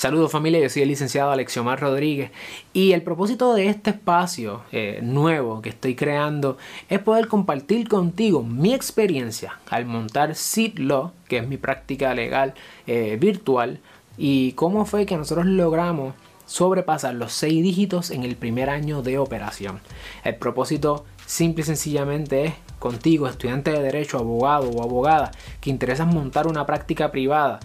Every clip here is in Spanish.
Saludos familia, yo soy el licenciado Alexiomar Rodríguez y el propósito de este espacio eh, nuevo que estoy creando es poder compartir contigo mi experiencia al montar Seed Law, que es mi práctica legal eh, virtual, y cómo fue que nosotros logramos sobrepasar los seis dígitos en el primer año de operación. El propósito simple y sencillamente es contigo, estudiante de derecho, abogado o abogada, que interesas montar una práctica privada,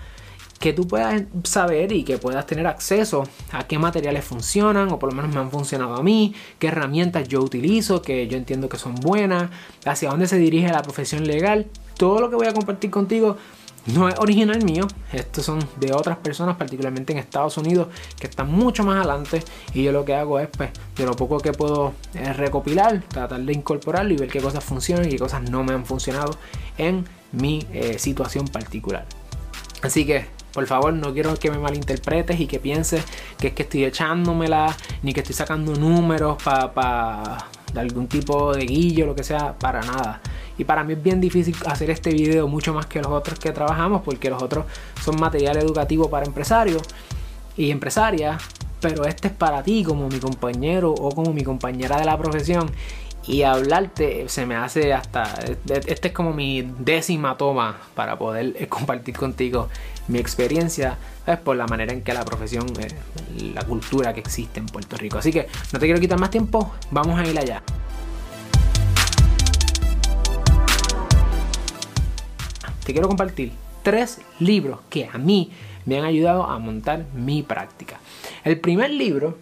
que tú puedas saber y que puedas tener acceso a qué materiales funcionan o por lo menos me han funcionado a mí, qué herramientas yo utilizo, que yo entiendo que son buenas, hacia dónde se dirige la profesión legal. Todo lo que voy a compartir contigo no es original mío, estos son de otras personas, particularmente en Estados Unidos, que están mucho más adelante. Y yo lo que hago es, pues, de lo poco que puedo eh, recopilar, tratar de incorporarlo y ver qué cosas funcionan y qué cosas no me han funcionado en mi eh, situación particular. Así que, por favor, no quiero que me malinterpretes y que pienses que es que estoy echándomela, ni que estoy sacando números para de algún tipo de guillo, lo que sea, para nada. Y para mí es bien difícil hacer este video mucho más que los otros que trabajamos, porque los otros son material educativo para empresarios y empresarias, pero este es para ti como mi compañero o como mi compañera de la profesión. Y hablarte se me hace hasta. Este es como mi décima toma para poder eh, compartir contigo mi experiencia es por la manera en que la profesión, eh, la cultura que existe en Puerto Rico. Así que no te quiero quitar más tiempo, vamos a ir allá. te quiero compartir tres libros que a mí me han ayudado a montar mi práctica. El primer libro,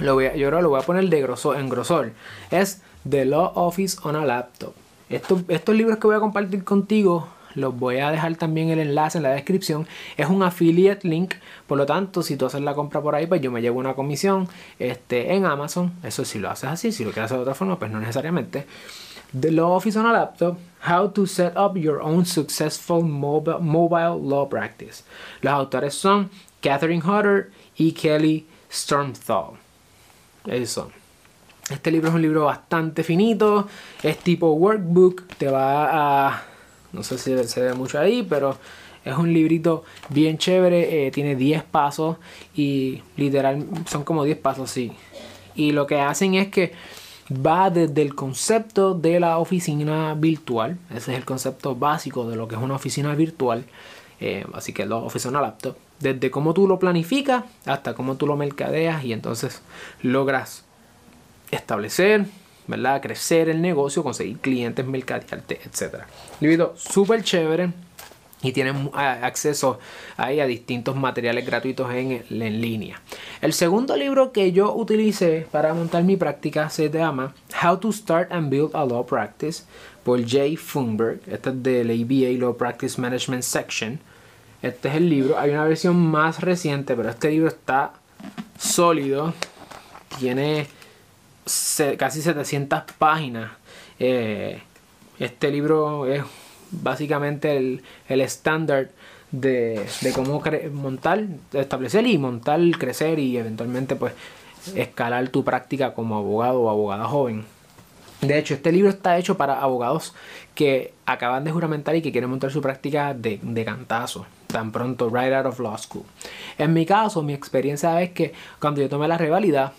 lo voy yo ahora lo voy a poner de grosor, en grosor, es The Law Office on a Laptop. Estos, libros que voy a compartir contigo los voy a dejar también el enlace en la descripción. Es un affiliate link, por lo tanto, si tú haces la compra por ahí, pues yo me llevo una comisión este, en Amazon. Eso si lo haces así, si lo quieres hacer de otra forma, pues no necesariamente. The Law Office on a Laptop, How to Set Up Your Own Successful Mobile, Law Practice. Los autores son Catherine Hodder y Kelly Stormthal. Eso. Este libro es un libro bastante finito, es tipo workbook, te va a... No sé si se ve mucho ahí, pero es un librito bien chévere, eh, tiene 10 pasos y literal son como 10 pasos, sí. Y lo que hacen es que va desde el concepto de la oficina virtual, ese es el concepto básico de lo que es una oficina virtual, eh, así que la oficina laptop, desde cómo tú lo planificas hasta cómo tú lo mercadeas y entonces logras establecer, ¿verdad? crecer el negocio, conseguir clientes, mercadearte, etc. Libro súper chévere y tienen acceso ahí a distintos materiales gratuitos en, en, línea. El segundo libro que yo utilicé para montar mi práctica se llama How to Start and Build a Law Practice por Jay Funberg. Este es del ABA Law Practice Management Section. Este es el libro. Hay una versión más reciente, pero este libro está sólido. Tiene casi 700 páginas. Eh, este libro es básicamente el, estándar de, cómo montar, establecer y montar, crecer y eventualmente pues escalar tu práctica como abogado o abogada joven. De hecho, este libro está hecho para abogados que acaban de juramentar y que quieren montar su práctica de, de cantazo, tan pronto, right out of law school. En mi caso, mi experiencia es que cuando yo tomé la rivalidad,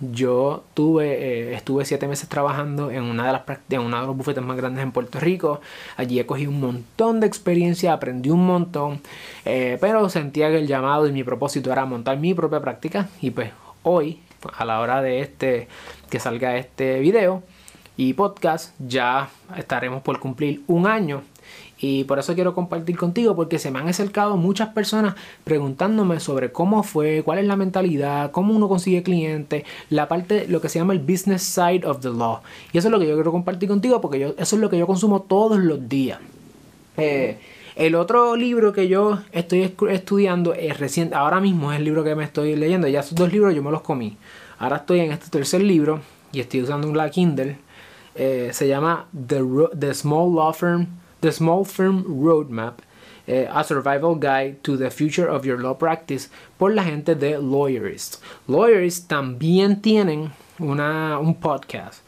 yo tuve, eh, estuve siete meses trabajando en una de las en uno de los bufetes más grandes en Puerto Rico. Allí he cogido un montón de experiencia, aprendí un montón, eh, pero sentía que el llamado y mi propósito era montar mi propia práctica. Y pues hoy, a la hora de este que salga este video y podcast, ya estaremos por cumplir un año y por eso quiero compartir contigo porque se me han acercado muchas personas preguntándome sobre cómo fue, cuál es la mentalidad, cómo uno consigue clientes, la parte, lo que se llama el business side of the law. Y eso es lo que yo quiero compartir contigo porque yo, eso es lo que yo consumo todos los días. Eh, el otro libro que yo estoy estudiando es reciente, ahora mismo es el libro que me estoy leyendo. Ya esos dos libros yo me los comí. Ahora estoy en este tercer libro y estoy usando un Kindle. Eh, se llama The, The Small Law Firm The Small Firm Roadmap, eh, A Survival Guide to the Future of Your Law Practice, por la gente de Lawyerist. Lawyerist también tienen una, un podcast.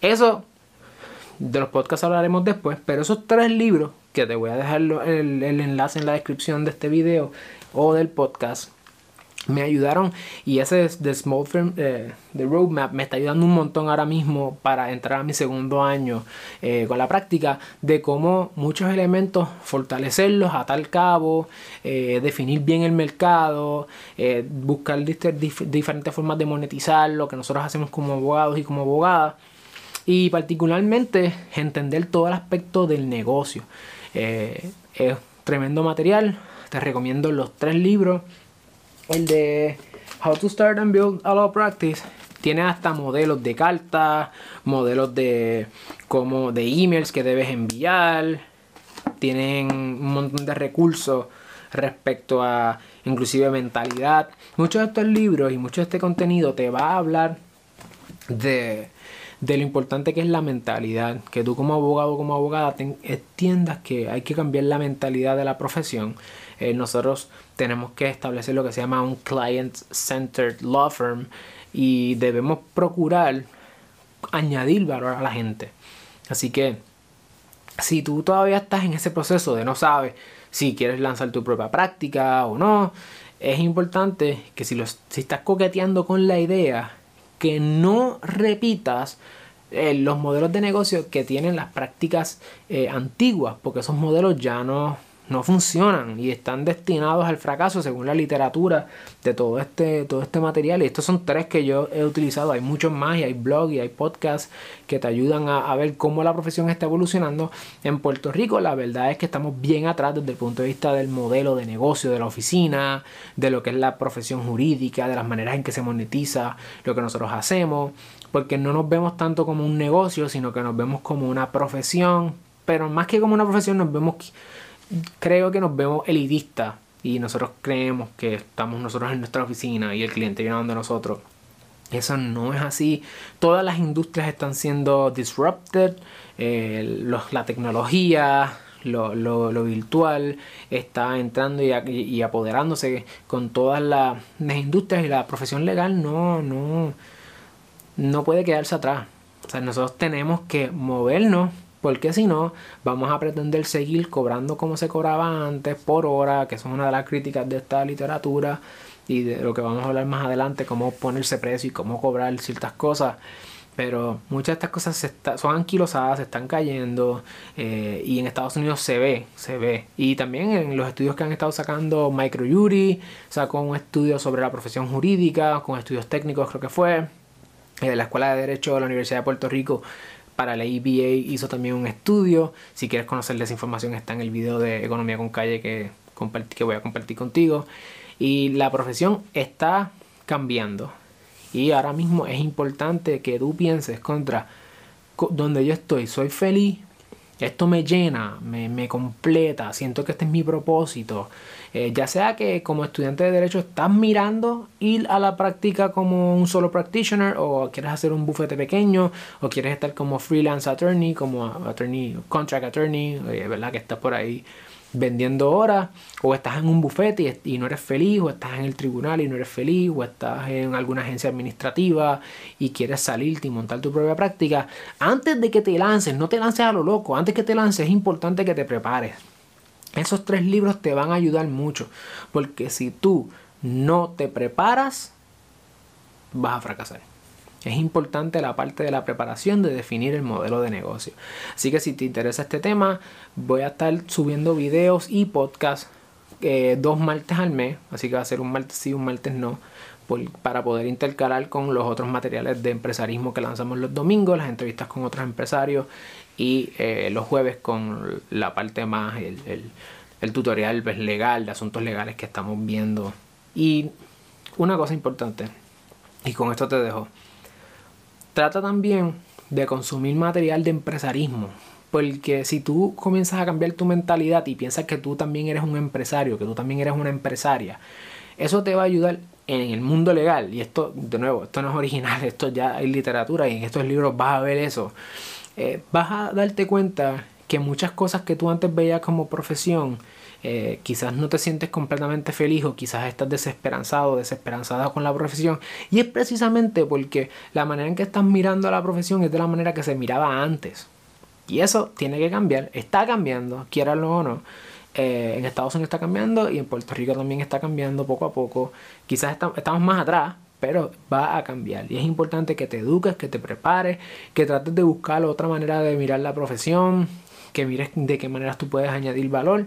Eso, de los podcasts hablaremos después, pero esos tres libros, que te voy a dejar el, el enlace en la descripción de este video o del podcast, me ayudaron y ese de Small Firm, eh, de Roadmap me está ayudando un montón ahora mismo para entrar a mi segundo año eh, con la práctica de cómo muchos elementos fortalecerlos a tal cabo, eh, definir bien el mercado, buscar diferentes formas de monetizar lo que nosotros hacemos como abogados y como abogadas y particularmente entender todo el aspecto del negocio. es tremendo material, te recomiendo los tres libros el de How to Start and Build a Law Practice tiene hasta modelos de cartas, modelos de como de emails que debes enviar, tienen un montón de recursos respecto a inclusive mentalidad. Muchos de estos libros y mucho de este contenido te va a hablar de, de lo importante que es la mentalidad, que tú como abogado como abogada entiendas que hay que cambiar la mentalidad de la profesión eh, nosotros tenemos que establecer lo que se llama un client-centered law firm y debemos procurar añadir valor a la gente. Así que si tú todavía estás en ese proceso de no sabes si quieres lanzar tu propia práctica o no, es importante que si, si estás coqueteando con la idea, que no repitas eh, los modelos de negocio que tienen las prácticas eh, antiguas, porque esos modelos ya no, no funcionan y están destinados al fracaso según la literatura de todo este, todo este material. Y estos son tres que yo he utilizado. Hay muchos más y hay blogs y hay podcasts que te ayudan a, ver cómo la profesión está evolucionando. En Puerto Rico la verdad es que estamos bien atrás desde el punto de vista del modelo de negocio de la oficina, de lo que es la profesión jurídica, de las maneras en que se monetiza lo que nosotros hacemos. Porque no nos vemos tanto como un negocio, sino que nos vemos como una profesión. Pero más que como una profesión nos vemos creo que nos vemos elitistas y nosotros creemos que estamos nosotros en nuestra oficina y el cliente viene donde nosotros. Eso no es así. Todas las industrias están siendo disrupted. Eh, la tecnología, lo, virtual está entrando y, apoderándose con todas las, industrias y la profesión legal no, no, no puede quedarse atrás. O sea, nosotros tenemos que movernos porque si no, vamos a pretender seguir cobrando como se cobraba antes por hora, que son una de las críticas de esta literatura y de lo que vamos a hablar más adelante, cómo ponerse precio y cómo cobrar ciertas cosas. Pero muchas de estas cosas se son anquilosadas, se están cayendo eh, y en Estados Unidos se ve, se ve. Y también en los estudios que han estado sacando Microjury, sacó un estudio sobre la profesión jurídica, con estudios técnicos creo que fue. Eh, la Escuela de Derecho de la Universidad de Puerto Rico para la EBA hizo también un estudio. Si quieres conocer esa información está en el video de Economía con Calle que, que voy a compartir contigo. Y la profesión está cambiando. Y ahora mismo es importante que tú pienses contra donde yo estoy. Soy feliz. Esto me llena, me, me completa. Siento que este es mi propósito. Eh, ya sea que como estudiante de derecho estás mirando ir a la práctica como un solo practitioner o quieres hacer un bufete pequeño o quieres estar como freelance attorney, como attorney, contract attorney, eh, ¿verdad? Que estás por ahí vendiendo horas o estás en un bufete y, no eres feliz o estás en el tribunal y no eres feliz o estás en alguna agencia administrativa y quieres salirte y montar tu propia práctica, antes de que te lances, no te lances a lo loco, antes que te lances es importante que te prepares. Esos tres libros te van a ayudar mucho, porque si tú no te preparas, vas a fracasar. Es importante la parte de la preparación de definir el modelo de negocio. Así que si te interesa este tema, voy a estar subiendo videos y podcasts eh, dos martes al mes. Así que va a ser un martes sí, un martes no. para poder intercalar con los otros materiales de empresarismo que lanzamos los domingos, las entrevistas con otros empresarios y eh, los jueves con la parte más, el, el, tutorial pues, legal, de asuntos legales que estamos viendo. Y una cosa importante, y con esto te dejo, trata también de consumir material de empresarismo. Porque si tú comienzas a cambiar tu mentalidad y piensas que tú también eres un empresario, que tú también eres una empresaria, eso te va a ayudar en el mundo legal. Y esto, de nuevo, esto no es original, esto ya hay literatura y en estos libros vas a ver eso. Eh, vas a darte cuenta que muchas cosas que tú antes veías como profesión, eh, quizás no te sientes completamente feliz o quizás estás desesperanzado, desesperanzada con la profesión. Y es precisamente porque la manera en que estás mirando a la profesión es de la manera que se miraba antes. Y eso tiene que cambiar, está cambiando, quieralo o no. eh, en Estados Unidos está cambiando y en Puerto Rico también está cambiando poco a poco. Quizás estamos más atrás, pero va a cambiar. Y es importante que te eduques, que te prepares, que trates de buscar otra manera de mirar la profesión, que mires de qué maneras tú puedes añadir valor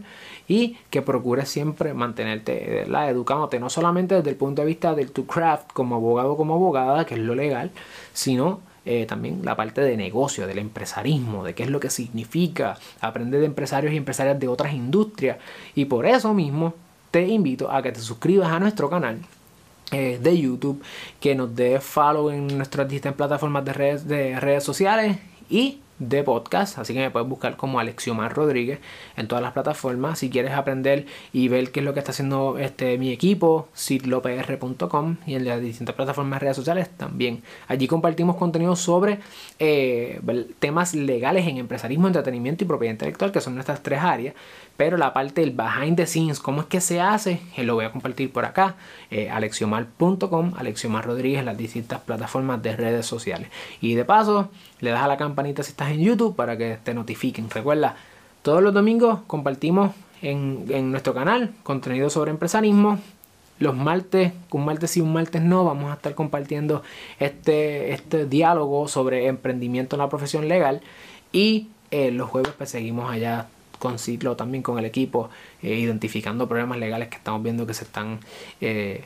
y que procures siempre mantenerte educándote, no solamente desde el punto de vista del tu craft como abogado como abogada, que es lo legal, sino eh, también la parte de negocio, del empresarismo, de qué es lo que significa aprender de empresarios y empresarias de otras industrias. Y por eso mismo te invito a que te suscribas a nuestro canal eh, de YouTube, que nos dé follow en nuestras distintas plataformas de redes, de redes sociales y de podcast, así que me puedes buscar como Alexiomar Rodríguez en todas las plataformas. Si quieres aprender y ver qué es lo que está haciendo este mi equipo, sitlopr.com y en las distintas plataformas de redes sociales también. Allí compartimos contenido sobre eh, temas legales en empresarismo, entretenimiento y propiedad intelectual, que son nuestras tres áreas. Pero la parte del behind the scenes, cómo es que se hace, eh, lo voy a compartir por acá, eh, alexiomar.com, Alexiomar Rodríguez en las distintas plataformas de redes sociales. Y de paso, le das a la campanita si estás en YouTube para que te notifiquen. Recuerda, todos los domingos compartimos en, en nuestro canal contenido sobre empresarismo. Los martes, un martes sí, un martes no, vamos a estar compartiendo este, este diálogo sobre emprendimiento en la profesión legal. Y eh, los jueves pues seguimos allá con Ciclo, también con el equipo, eh, identificando problemas legales que estamos viendo que se están... Eh,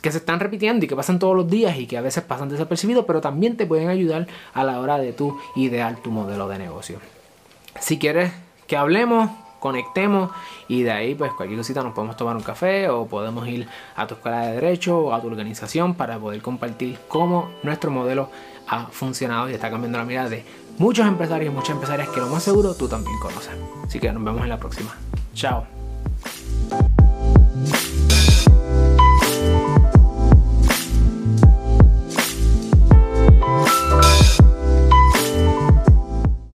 que se están repitiendo y que pasan todos los días y que a veces pasan desapercibidos, pero también te pueden ayudar a la hora de tu idear tu modelo de negocio. Si quieres que hablemos, conectemos y de ahí pues cualquier cosita nos podemos tomar un café o podemos ir a tu escuela de derecho o a tu organización para poder compartir cómo nuestro modelo ha funcionado y está cambiando la mirada de muchos empresarios y muchas empresarias que lo más seguro tú también conoces. Así que nos vemos en la próxima. Chao.